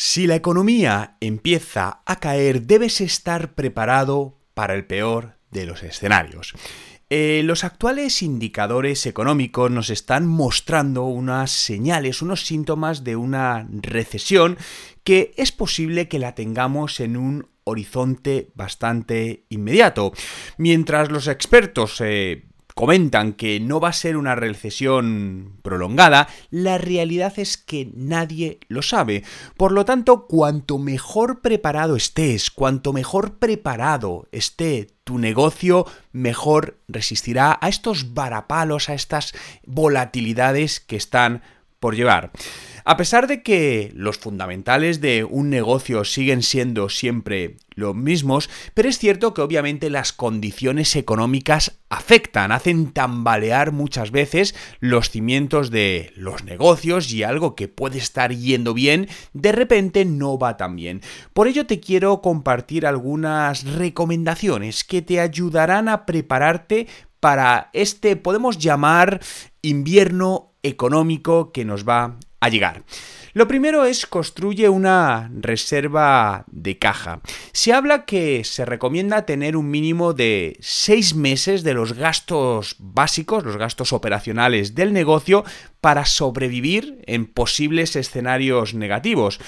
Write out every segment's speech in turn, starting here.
Si la economía empieza a caer, debes estar preparado para el peor de los escenarios. Eh, los actuales indicadores económicos nos están mostrando unas señales, unos síntomas de una recesión que es posible que la tengamos en un horizonte bastante inmediato. Mientras los expertos eh, comentan que no va a ser una recesión prolongada, la realidad es que nadie lo sabe. Por lo tanto, cuanto mejor preparado estés, cuanto mejor preparado esté tu negocio, mejor resistirá a estos varapalos, a estas volatilidades que están por llevar. A pesar de que los fundamentales de un negocio siguen siendo siempre los mismos, pero es cierto que obviamente las condiciones económicas afectan, hacen tambalear muchas veces los cimientos de los negocios y algo que puede estar yendo bien, de repente no va tan bien. Por ello te quiero compartir algunas recomendaciones que te ayudarán a prepararte para este, podemos llamar, invierno económico que nos va a llegar. Lo primero es construye una reserva de caja. Se habla que se recomienda tener un mínimo de 6 meses de los gastos básicos, los gastos operacionales del negocio para sobrevivir en posibles escenarios negativos.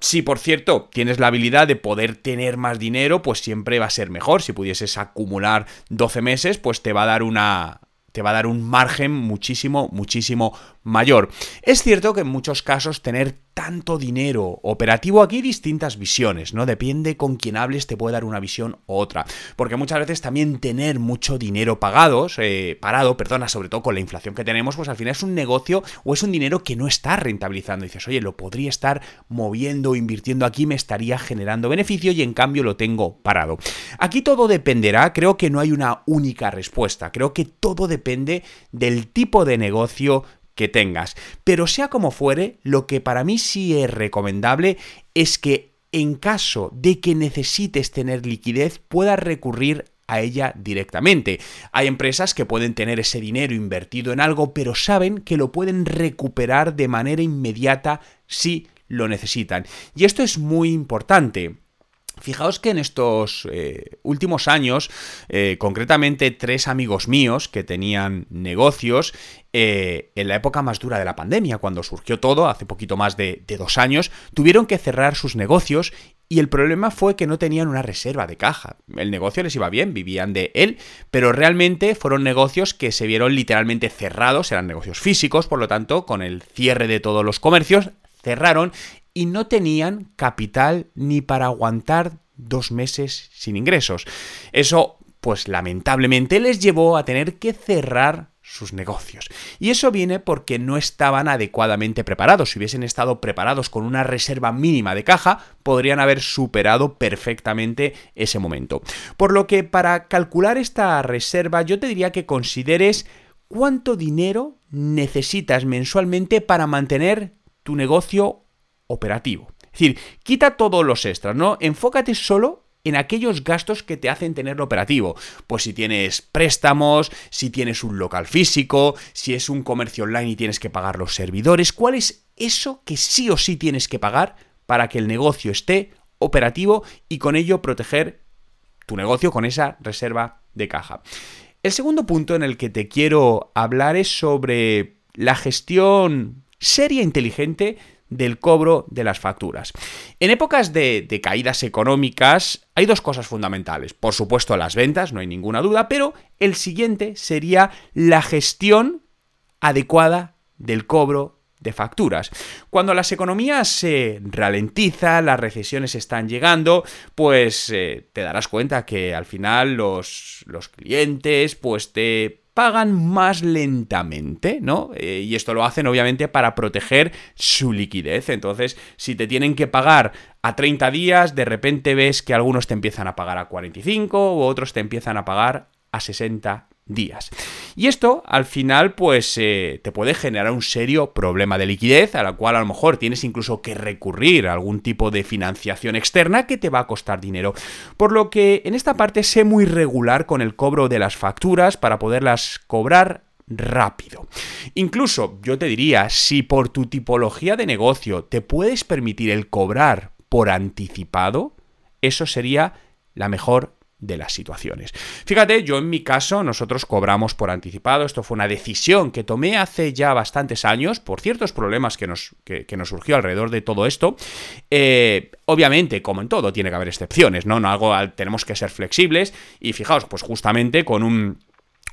Si por cierto tienes la habilidad de poder tener más dinero, pues siempre va a ser mejor. Si pudieses acumular 12 meses, pues te va a dar una, te va a dar un margen muchísimo, muchísimo mayor. Es cierto que en muchos casos tener tanto dinero operativo aquí distintas visiones, ¿no? Depende con quién hables te puede dar una visión u otra, porque muchas veces también tener mucho dinero pagados, eh, parado, perdona, sobre todo con la inflación que tenemos, pues al final es un negocio o es un dinero que no está rentabilizando. dices, oye, lo podría estar moviendo, invirtiendo aquí, me estaría generando beneficio y en cambio lo tengo parado. Aquí todo dependerá, creo que no hay una única respuesta, creo que todo depende del tipo de negocio que tengas. Pero sea como fuere, lo que para mí sí es recomendable es que en caso de que necesites tener liquidez puedas recurrir a ella directamente. Hay empresas que pueden tener ese dinero invertido en algo, pero saben que lo pueden recuperar de manera inmediata si lo necesitan. Y esto es muy importante. Fijaos que en estos eh, últimos años, eh, concretamente tres amigos míos que tenían negocios, eh, en la época más dura de la pandemia, cuando surgió todo, hace poquito más de, de dos años, tuvieron que cerrar sus negocios y el problema fue que no tenían una reserva de caja. El negocio les iba bien, vivían de él, pero realmente fueron negocios que se vieron literalmente cerrados, eran negocios físicos, por lo tanto, con el cierre de todos los comercios, cerraron y no tenían capital ni para aguantar dos meses sin ingresos. Eso, pues lamentablemente, les llevó a tener que cerrar sus negocios. Y eso viene porque no estaban adecuadamente preparados. Si hubiesen estado preparados con una reserva mínima de caja, podrían haber superado perfectamente ese momento. Por lo que para calcular esta reserva, yo te diría que consideres cuánto dinero necesitas mensualmente para mantener tu negocio operativo. Es decir, quita todos los extras, ¿no? Enfócate solo en aquellos gastos que te hacen tenerlo operativo. Pues si tienes préstamos, si tienes un local físico, si es un comercio online y tienes que pagar los servidores, ¿cuál es eso que sí o sí tienes que pagar para que el negocio esté operativo y con ello proteger tu negocio con esa reserva de caja? El segundo punto en el que te quiero hablar es sobre la gestión seria e inteligente del cobro de las facturas. En épocas de, caídas económicas hay dos cosas fundamentales. Por supuesto las ventas, no hay ninguna duda, pero el siguiente sería la gestión adecuada del cobro de facturas. Cuando las economías se ralentizan, las recesiones están llegando, pues eh, te darás cuenta que al final los, los clientes pues te pagan más lentamente, ¿no? Eh, y esto lo hacen obviamente para proteger su liquidez. Entonces, si te tienen que pagar a 30 días, de repente ves que algunos te empiezan a pagar a 45 o otros te empiezan a pagar a 60 días. Y esto al final pues eh, te puede generar un serio problema de liquidez a la cual a lo mejor tienes incluso que recurrir a algún tipo de financiación externa que te va a costar dinero. Por lo que en esta parte sé muy regular con el cobro de las facturas para poderlas cobrar rápido. Incluso yo te diría, si por tu tipología de negocio te puedes permitir el cobrar por anticipado, eso sería la mejor de las situaciones. Fíjate, yo en mi caso, nosotros cobramos por anticipado, esto fue una decisión que tomé hace ya bastantes años por ciertos problemas que nos, nos surgió alrededor de todo esto. Eh, obviamente, como en todo, tiene que haber excepciones, ¿no? no algo, tenemos que ser flexibles y fijaos, pues justamente con un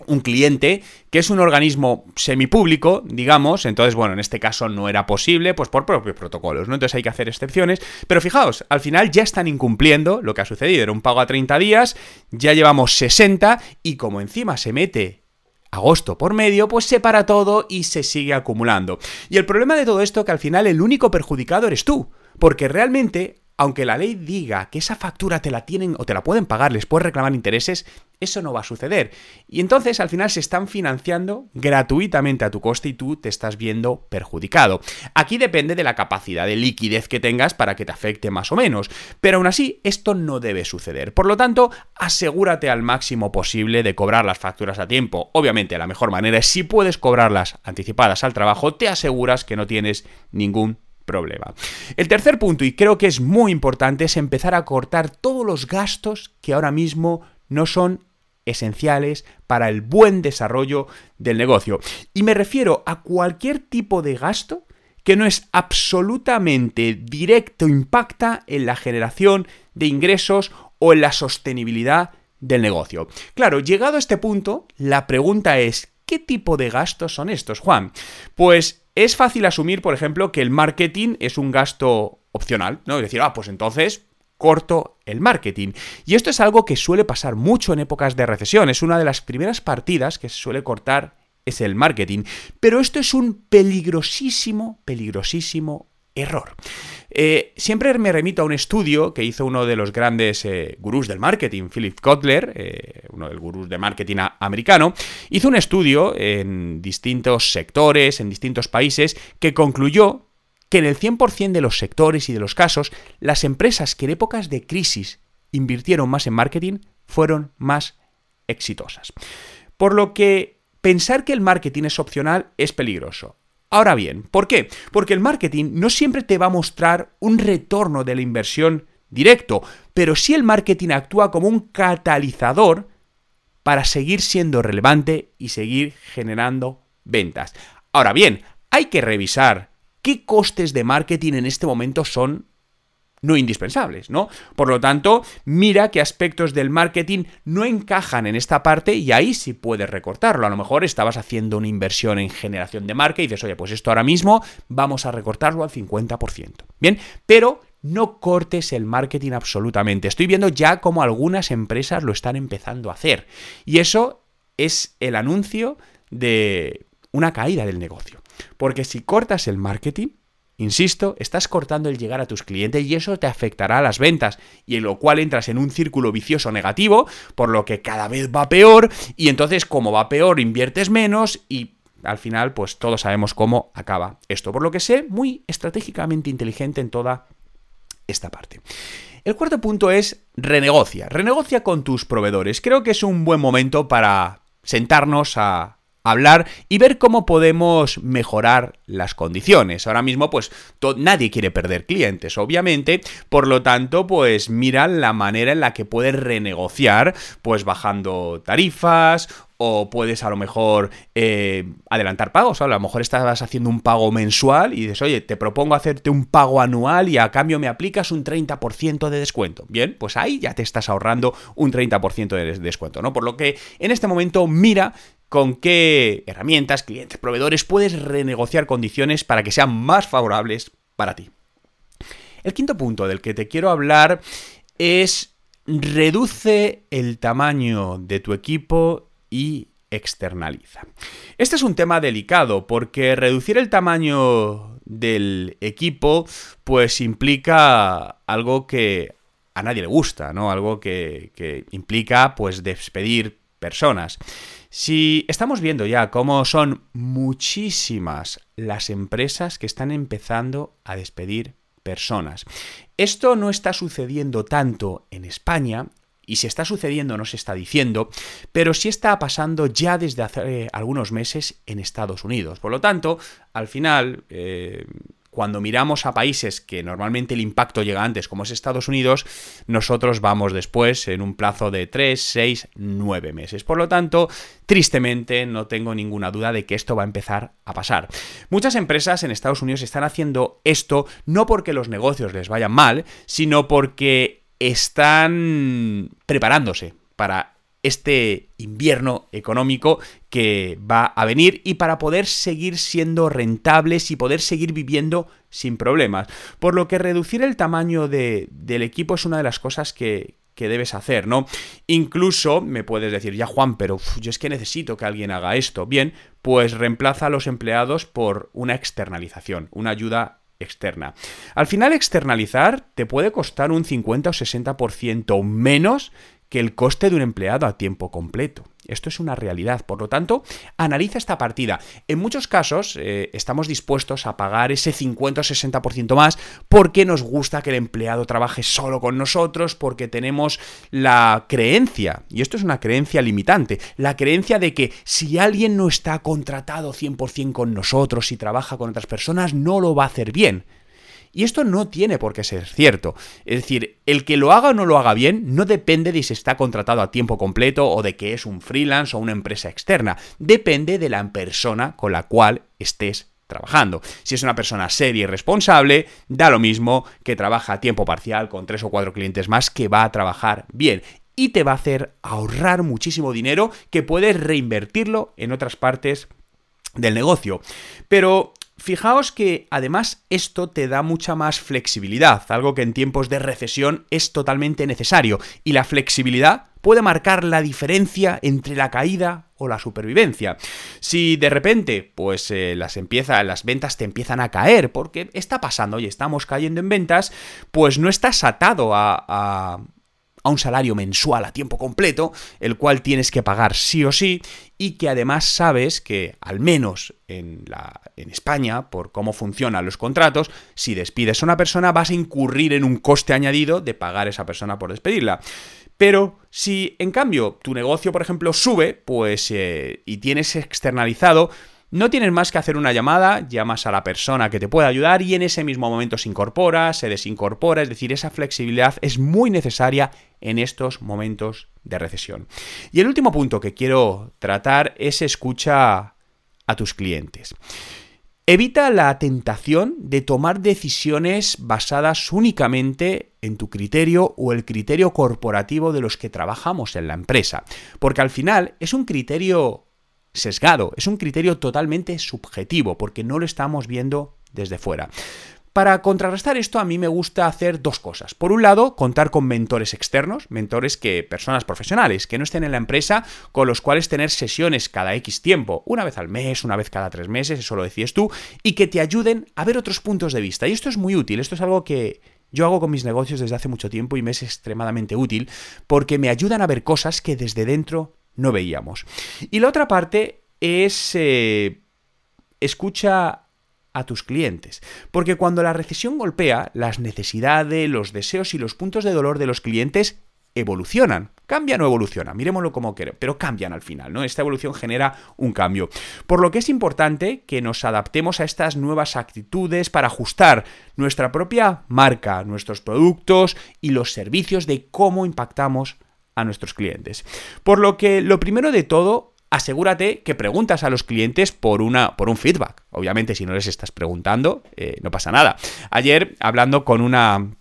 un cliente que es un organismo semipúblico, digamos, entonces, bueno, en este caso no era posible, pues por propios protocolos, ¿no? Entonces hay que hacer excepciones, pero fijaos, al final ya están incumpliendo lo que ha sucedido, era un pago a 30 días, ya llevamos 60 y como encima se mete agosto por medio, pues se para todo y se sigue acumulando. Y el problema de todo esto es que al final el único perjudicado eres tú, porque realmente aunque la ley diga que esa factura te la tienen o te la pueden pagar, les puedes reclamar intereses, eso no va a suceder. Y entonces al final se están financiando gratuitamente a tu coste y tú te estás viendo perjudicado. Aquí depende de la capacidad de liquidez que tengas para que te afecte más o menos. Pero aún así, esto no debe suceder. Por lo tanto, asegúrate al máximo posible de cobrar las facturas a tiempo. Obviamente, la mejor manera es si puedes cobrarlas anticipadas al trabajo, te aseguras que no tienes ningún problema. El tercer punto, y creo que es muy importante, es empezar a cortar todos los gastos que ahora mismo no son esenciales para el buen desarrollo del negocio. Y me refiero a cualquier tipo de gasto que no es absolutamente directo, impacta en la generación de ingresos o en la sostenibilidad del negocio. Claro, llegado a este punto, la pregunta es, ¿qué tipo de gastos son estos, Juan? Pues es fácil asumir, por ejemplo, que el marketing es un gasto opcional, ¿no? Es decir, ah, pues entonces corto el marketing. Y esto es algo que suele pasar mucho en épocas de recesión. Es una de las primeras partidas que se suele cortar es el marketing. Pero esto es un peligrosísimo, peligrosísimo error. Eh, siempre me remito a un estudio que hizo uno de los grandes eh, gurús del marketing, Philip Kotler, eh, uno de los gurús de marketing americano, hizo un estudio en distintos sectores, en distintos países, que concluyó que en el 100% de los sectores y de los casos, las empresas que en épocas de crisis invirtieron más en marketing fueron más exitosas. Por lo que pensar que el marketing es opcional es peligroso. Ahora bien, ¿por qué? Porque el marketing no siempre te va a mostrar un retorno de la inversión directo, pero sí el marketing actúa como un catalizador para seguir siendo relevante y seguir generando ventas. Ahora bien, hay que revisar qué costes de marketing en este momento son no indispensables, ¿no? Por lo tanto, mira qué aspectos del marketing no encajan en esta parte y ahí sí puedes recortarlo. A lo mejor estabas haciendo una inversión en generación de marca y dices, oye, pues esto ahora mismo vamos a recortarlo al 50%. Bien, pero no cortes el marketing absolutamente. Estoy viendo ya cómo algunas empresas lo están empezando a hacer. Y eso es el anuncio de una caída del negocio. Porque si cortas el marketing, Insisto, estás cortando el llegar a tus clientes y eso te afectará a las ventas, y en lo cual entras en un círculo vicioso negativo, por lo que cada vez va peor, y entonces como va peor inviertes menos y al final pues todos sabemos cómo acaba esto, por lo que sé muy estratégicamente inteligente en toda esta parte. El cuarto punto es renegocia, renegocia con tus proveedores. Creo que es un buen momento para sentarnos a hablar y ver cómo podemos mejorar las condiciones. Ahora mismo, pues nadie quiere perder clientes, obviamente, por lo tanto, pues mira la manera en la que puedes renegociar, pues bajando tarifas o puedes a lo mejor eh, adelantar pagos. A lo mejor estás haciendo un pago mensual y dices, oye, te propongo hacerte un pago anual y a cambio me aplicas un 30% de descuento. Bien, pues ahí ya te estás ahorrando un 30% de descuento, ¿no? Por lo que en este momento mira con qué herramientas, clientes, proveedores puedes renegociar condiciones para que sean más favorables para ti. El quinto punto del que te quiero hablar es reduce el tamaño de tu equipo y externaliza. Este es un tema delicado porque reducir el tamaño del equipo pues implica algo que a nadie le gusta, ¿no? Algo que, implica pues despedir personas. Si estamos viendo ya cómo son muchísimas las empresas que están empezando a despedir personas. Esto no está sucediendo tanto en España, y si está sucediendo no se está diciendo, pero sí está pasando ya desde hace algunos meses en Estados Unidos. Por lo tanto, al final, eh, cuando miramos a países que normalmente el impacto llega antes, como es Estados Unidos, nosotros vamos después en un plazo de 3, 6, 9 meses. Por lo tanto, tristemente no tengo ninguna duda de que esto va a empezar a pasar. Muchas empresas en Estados Unidos están haciendo esto no porque los negocios les vayan mal, sino porque están preparándose para este invierno económico que va a venir y para poder seguir siendo rentables y poder seguir viviendo sin problemas. Por lo que reducir el tamaño de, del equipo es una de las cosas que, que debes hacer, ¿no? Incluso me puedes decir, ya Juan, pero yo es que necesito que alguien haga esto. Bien, pues reemplaza a los empleados por una externalización, una ayuda externa. Al final externalizar te puede costar un 50 o 60% menos que el coste de un empleado a tiempo completo. Esto es una realidad. Por lo tanto, analiza esta partida. En muchos casos eh, estamos dispuestos a pagar ese 50 o 60% más porque nos gusta que el empleado trabaje solo con nosotros, porque tenemos la creencia, y esto es una creencia limitante, la creencia de que si alguien no está contratado 100% con nosotros y trabaja con otras personas, no lo va a hacer bien. Y esto no tiene por qué ser cierto. Es decir, el que lo haga o no lo haga bien no depende de si está contratado a tiempo completo o de que es un freelance o una empresa externa. Depende de la persona con la cual estés trabajando. Si es una persona seria y responsable, da lo mismo que trabaja a tiempo parcial con tres o cuatro clientes más que va a trabajar bien y te va a hacer ahorrar muchísimo dinero que puedes reinvertirlo en otras partes del negocio. Pero Fijaos que además esto te da mucha más flexibilidad, algo que en tiempos de recesión es totalmente necesario, y la flexibilidad puede marcar la diferencia entre la caída o la supervivencia. Si de repente, pues eh, las las ventas te empiezan a caer, porque está pasando y estamos cayendo en ventas, pues no estás atado a un salario mensual a tiempo completo, el cual tienes que pagar sí o sí, y que además sabes que, al menos en, la, en España, por cómo funcionan los contratos, si despides a una persona vas a incurrir en un coste añadido de pagar a esa persona por despedirla. Pero si en cambio tu negocio, por ejemplo, sube, pues eh, y tienes externalizado, no tienes más que hacer una llamada, llamas a la persona que te pueda ayudar y en ese mismo momento se incorpora, se desincorpora, es decir, esa flexibilidad es muy necesaria en estos momentos de recesión. Y el último punto que quiero tratar es escucha a tus clientes. Evita la tentación de tomar decisiones basadas únicamente en tu criterio o el criterio corporativo de los que trabajamos en la empresa, porque al final es un criterio sesgado, es un criterio totalmente subjetivo, porque no lo estamos viendo desde fuera. Para contrarrestar esto, a mí me gusta hacer dos cosas. Por un lado, contar con mentores externos, mentores que, personas profesionales, que no estén en la empresa, con los cuales tener sesiones cada X tiempo, una vez al mes, una vez cada tres meses, eso lo decías tú, y que te ayuden a ver otros puntos de vista. Y esto es muy útil, esto es algo que yo hago con mis negocios desde hace mucho tiempo y me es extremadamente útil, porque me ayudan a ver cosas que desde dentro no veíamos. Y la otra parte es eh, escucha a tus clientes. Porque cuando la recesión golpea, las necesidades, los deseos y los puntos de dolor de los clientes evolucionan. Cambian o evolucionan, miremoslo como queremos, pero cambian al final, ¿no? Esta evolución genera un cambio. Por lo que es importante que nos adaptemos a estas nuevas actitudes para ajustar nuestra propia marca, nuestros productos y los servicios de cómo impactamos a nuestros clientes. Por lo que lo primero de todo, asegúrate que preguntas a los clientes por, una, por un feedback. Obviamente, si no les estás preguntando, eh, no pasa nada. Ayer, hablando con una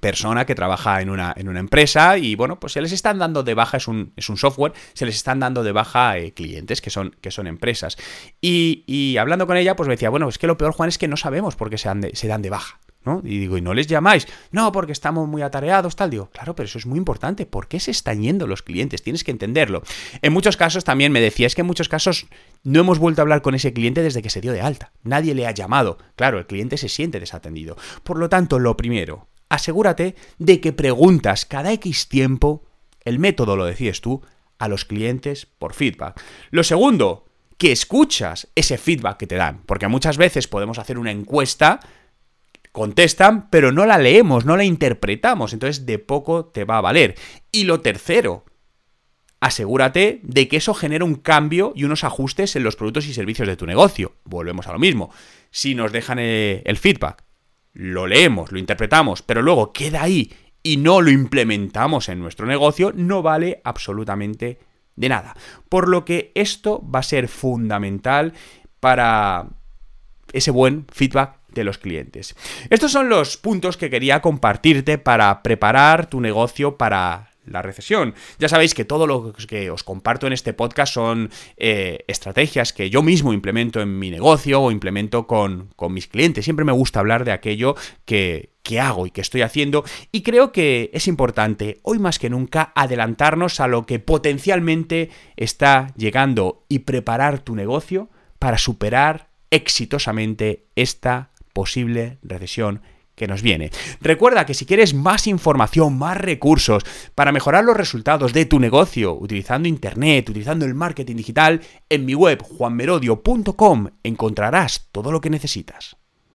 persona que trabaja en una, en una empresa y bueno, pues se les están dando de baja, es un, es un software, se les están dando de baja eh, clientes que son, que son empresas. Y, y, hablando con ella, pues me decía, bueno, es que lo peor, Juan, es que no sabemos por qué se se dan de baja. ¿No? Y digo, ¿y no les llamáis? No, porque estamos muy atareados, tal. Digo, claro, pero eso es muy importante. ¿Por qué se están yendo los clientes? Tienes que entenderlo. En muchos casos también me decía, es que en muchos casos no hemos vuelto a hablar con ese cliente desde que se dio de alta. Nadie le ha llamado. Claro, el cliente se siente desatendido. Por lo tanto, lo primero, asegúrate de que preguntas cada X tiempo, el método lo decides tú, a los clientes por feedback. Lo segundo, que escuchas ese feedback que te dan. Porque muchas veces podemos hacer una encuesta contestan, pero no la leemos, no la interpretamos, entonces de poco te va a valer. Y lo tercero, asegúrate de que eso genera un cambio y unos ajustes en los productos y servicios de tu negocio. Volvemos a lo mismo. Si nos dejan eh, el feedback, lo leemos, lo interpretamos, pero luego queda ahí y no lo implementamos en nuestro negocio, no vale absolutamente de nada. Por lo que esto va a ser fundamental para ese buen feedback de los clientes. Estos son los puntos que quería compartirte para preparar tu negocio para la recesión. Ya sabéis que todo lo que os comparto en este podcast son eh, estrategias que yo mismo implemento en mi negocio o implemento con, con mis clientes. Siempre me gusta hablar de aquello que, que hago y que estoy haciendo y creo que es importante hoy más que nunca adelantarnos a lo que potencialmente está llegando y preparar tu negocio para superar exitosamente esta posible recesión que nos viene. Recuerda que si quieres más información, más recursos para mejorar los resultados de tu negocio utilizando Internet, utilizando el marketing digital, en mi web juanmerodio.com encontrarás todo lo que necesitas.